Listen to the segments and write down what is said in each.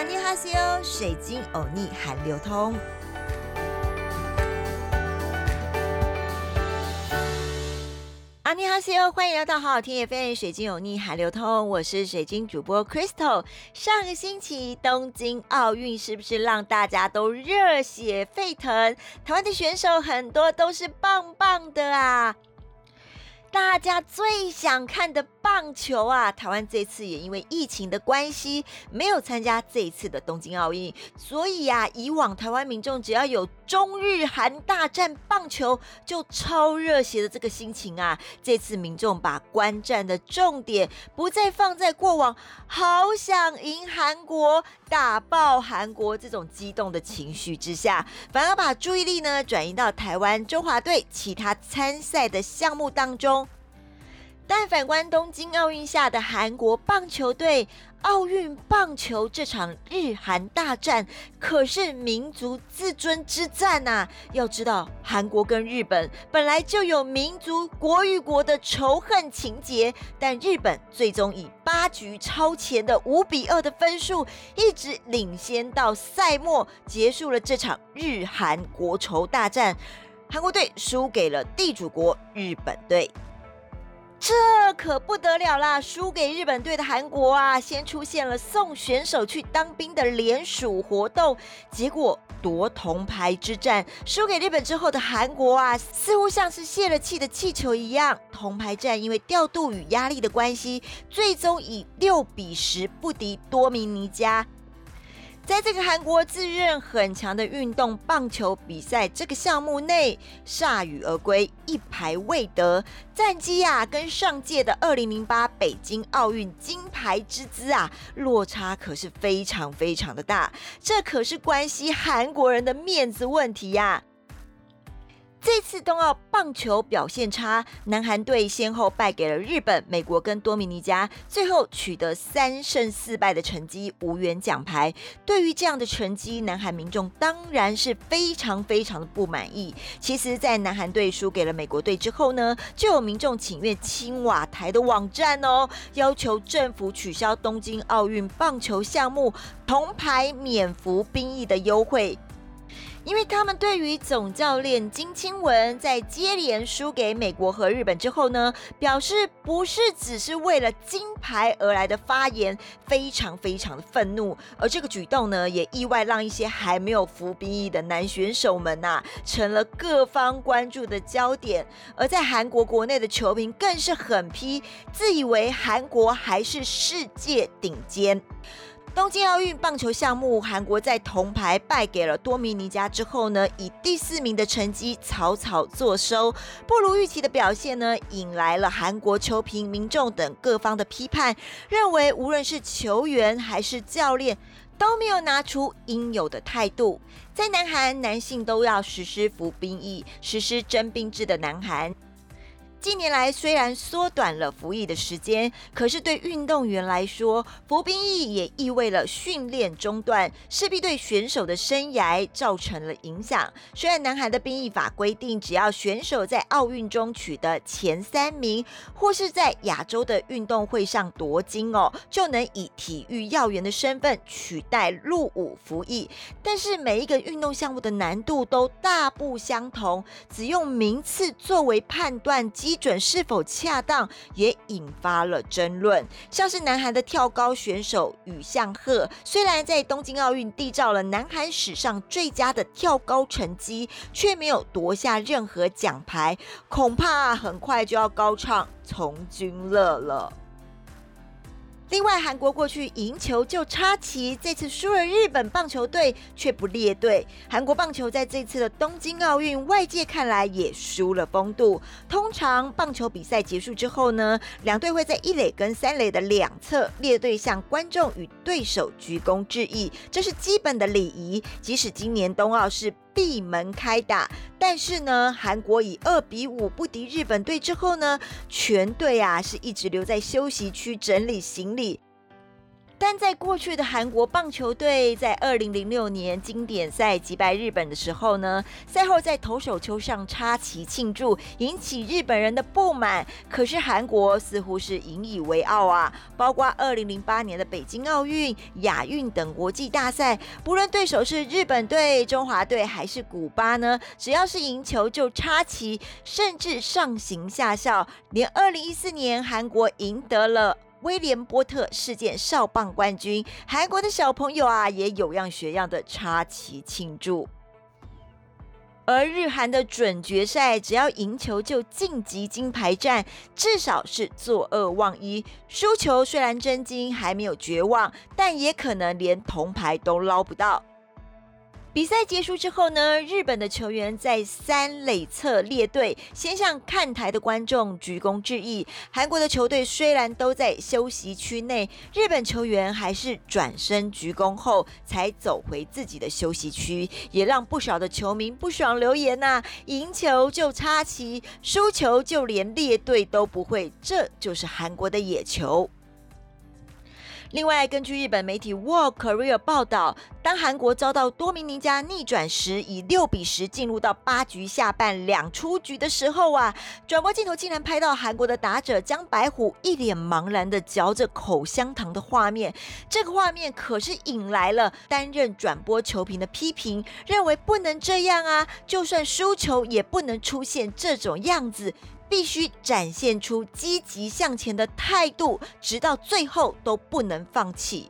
阿尼哈西欧，水晶欧尼韩流通。阿尼哈西欧，欢迎来到好好听 FM 水晶有逆海流通，我是水晶主播 Crystal。上个星期东京奥运是不是让大家都热血沸腾？台湾的选手很多都是棒棒的啊！大家最想看的棒球啊！台湾这次也因为疫情的关系，没有参加这一次的东京奥运，所以呀，以往台湾民众只要有中日韩大战棒球，就超热血的这个心情啊！这次民众把观战的重点不再放在过往好想赢韩国、打爆韩国这种激动的情绪之下，反而把注意力呢转移到台湾中华队其他参赛的项目当中。但反观东京奥运下的韩国棒球队，奥运棒球这场日韩大战可是民族自尊之战呐！要知道，韩国跟日本本来就有民族国与国的仇恨情节，但日本最终以八局超前的五比二的分数，一直领先到赛末，结束了这场日韩国仇大战。韩国队输给了地主国日本队。这可不得了啦！输给日本队的韩国啊，先出现了送选手去当兵的联署活动，结果夺铜牌之战输给日本之后的韩国啊，似乎像是泄了气的气球一样。铜牌战因为调度与压力的关系，最终以六比十不敌多米尼加。在这个韩国自认很强的运动棒球比赛这个项目内，铩羽而归，一排未得，战绩呀，跟上届的二零零八北京奥运金牌之姿啊，落差可是非常非常的大，这可是关系韩国人的面子问题呀。这次冬奥棒球表现差，南韩队先后败给了日本、美国跟多米尼加，最后取得三胜四败的成绩，无缘奖牌。对于这样的成绩，南韩民众当然是非常非常的不满意。其实，在南韩队输给了美国队之后呢，就有民众请愿青瓦台的网站哦，要求政府取消东京奥运棒球项目铜牌免服兵役的优惠。因为他们对于总教练金清文在接连输给美国和日本之后呢，表示不是只是为了金牌而来的发言，非常非常的愤怒。而这个举动呢，也意外让一些还没有服兵役的男选手们呐，成了各方关注的焦点。而在韩国国内的球评更是狠批，自以为韩国还是世界顶尖。东京奥运棒球项目，韩国在铜牌败给了多米尼加之后呢，以第四名的成绩草草作收，不如预期的表现呢，引来了韩国球评、民众等各方的批判，认为无论是球员还是教练都没有拿出应有的态度。在南韩，男性都要实施服兵役、实施征兵制的南韩。近年来，虽然缩短了服役的时间，可是对运动员来说，服兵役也意味了训练中断，势必对选手的生涯造成了影响。虽然南韩的兵役法规定，只要选手在奥运中取得前三名，或是在亚洲的运动会上夺金哦，就能以体育要员的身份取代入伍服役。但是每一个运动项目的难度都大不相同，只用名次作为判断基。基准是否恰当，也引发了争论。像是南韩的跳高选手宇相赫，虽然在东京奥运缔造了南韩史上最佳的跳高成绩，却没有夺下任何奖牌，恐怕很快就要高唱从军乐了。另外，韩国过去赢球就插旗，这次输了日本棒球队却不列队。韩国棒球在这次的东京奥运，外界看来也输了风度。通常棒球比赛结束之后呢，两队会在一垒跟三垒的两侧列队向观众与对手鞠躬致意，这是基本的礼仪。即使今年冬奥是。闭门开打，但是呢，韩国以二比五不敌日本队之后呢，全队啊是一直留在休息区整理行李。但在过去的韩国棒球队在二零零六年经典赛击败日本的时候呢，赛后在投手丘上插旗庆祝，引起日本人的不满。可是韩国似乎是引以为傲啊，包括二零零八年的北京奥运、亚运等国际大赛，不论对手是日本队、中华队还是古巴呢，只要是赢球就插旗，甚至上行下效。连二零一四年韩国赢得了。威廉波特事件哨棒冠军，韩国的小朋友啊也有样学样的插旗庆祝。而日韩的准决赛，只要赢球就晋级金牌战，至少是作恶忘一。输球虽然真金还没有绝望，但也可能连铜牌都捞不到。比赛结束之后呢，日本的球员在三垒侧列队，先向看台的观众鞠躬致意。韩国的球队虽然都在休息区内，日本球员还是转身鞠躬后才走回自己的休息区，也让不少的球迷不爽留言呐：赢球就插旗，输球就连列队都不会，这就是韩国的野球。另外，根据日本媒体 World Career 报道，当韩国遭到多名名家逆转时，以六比十进入到八局下半两出局的时候啊，转播镜头竟然拍到韩国的打者江白虎一脸茫然的嚼着口香糖的画面。这个画面可是引来了担任转播球评的批评，认为不能这样啊，就算输球也不能出现这种样子。必须展现出积极向前的态度，直到最后都不能放弃。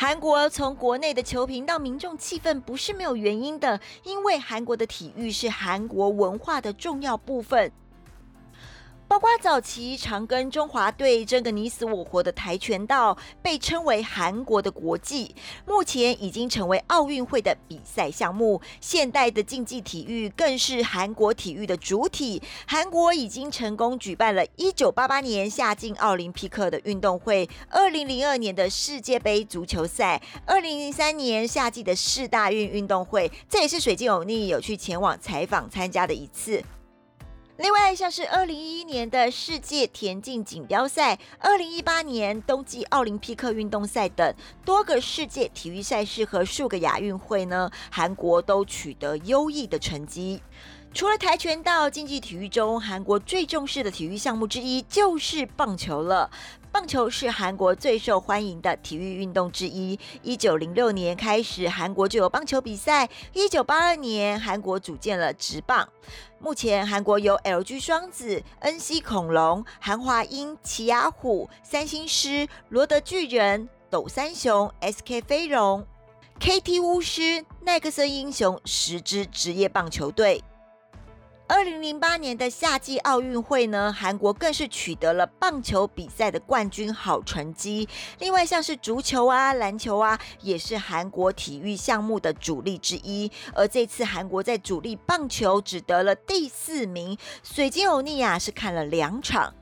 韩国从国内的球评到民众气氛不是没有原因的，因为韩国的体育是韩国文化的重要部分。包括早期常跟中华队争个你死我活的跆拳道，被称为韩国的国际，目前已经成为奥运会的比赛项目。现代的竞技体育更是韩国体育的主体。韩国已经成功举办了1988年夏季奥林匹克的运动会、2002年的世界杯足球赛、2003年夏季的世大运运动会，这也是水晶欧尼有去前往采访参加的一次。另外，像是二零一一年的世界田径锦标赛、二零一八年冬季奥林匹克运动赛等多个世界体育赛事和数个亚运会呢，韩国都取得优异的成绩。除了跆拳道，竞技体育中韩国最重视的体育项目之一就是棒球了。棒球是韩国最受欢迎的体育运动之一。一九零六年开始，韩国就有棒球比赛。一九八二年，韩国组建了职棒。目前，韩国有 LG 双子、NC 恐龙、韩华鹰、奇亚虎、三星狮、罗德巨人、斗三雄、SK 飞龙、KT 巫师、奈克森英雄十支职业棒球队。二零零八年的夏季奥运会呢，韩国更是取得了棒球比赛的冠军好成绩。另外，像是足球啊、篮球啊，也是韩国体育项目的主力之一。而这次韩国在主力棒球只得了第四名。水晶欧尼亚是看了两场。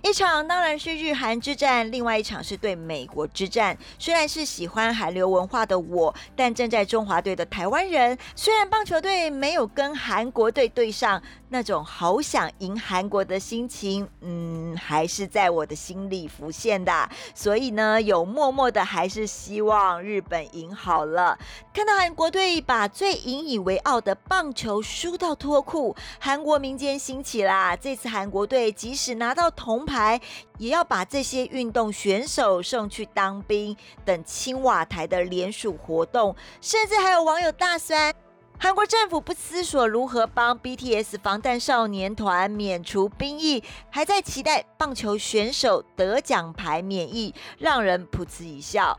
一场当然是日韩之战，另外一场是对美国之战。虽然是喜欢韩流文化的我，但站在中华队的台湾人，虽然棒球队没有跟韩国队对上。那种好想赢韩国的心情，嗯，还是在我的心里浮现的。所以呢，有默默的还是希望日本赢好了。看到韩国队把最引以为傲的棒球输到脱裤，韩国民间兴起啦。这次韩国队即使拿到铜牌，也要把这些运动选手送去当兵，等青瓦台的联署活动，甚至还有网友大酸。韩国政府不思索如何帮 BTS 防弹少年团免除兵役，还在期待棒球选手得奖牌免疫，让人噗嗤一笑。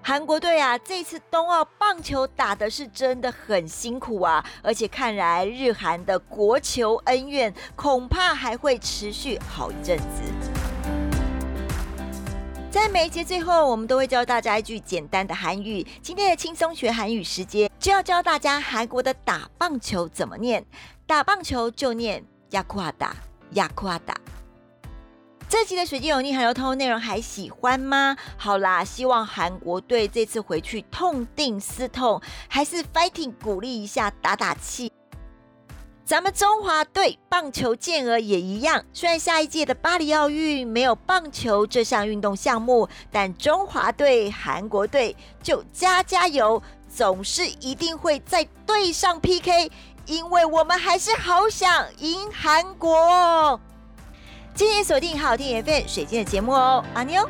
韩国队啊，这次冬奥棒球打的是真的很辛苦啊，而且看来日韩的国球恩怨恐怕还会持续好一阵子。在每一节最后，我们都会教大家一句简单的韩语。今天的轻松学韩语时间，就要教大家韩国的打棒球怎么念。打棒球就念亚库阿达，亚库阿达。这期的水晶有你韩流通内容还喜欢吗？好啦，希望韩国队这次回去痛定思痛，还是 fighting 鼓励一下，打打气。咱们中华队棒球健儿也一样，虽然下一届的巴黎奥运没有棒球这项运动项目，但中华队、韩国队就加加油，总是一定会在队上 PK，因为我们还是好想赢韩国。今天锁定好听 FM 水晶的节目哦，阿妞。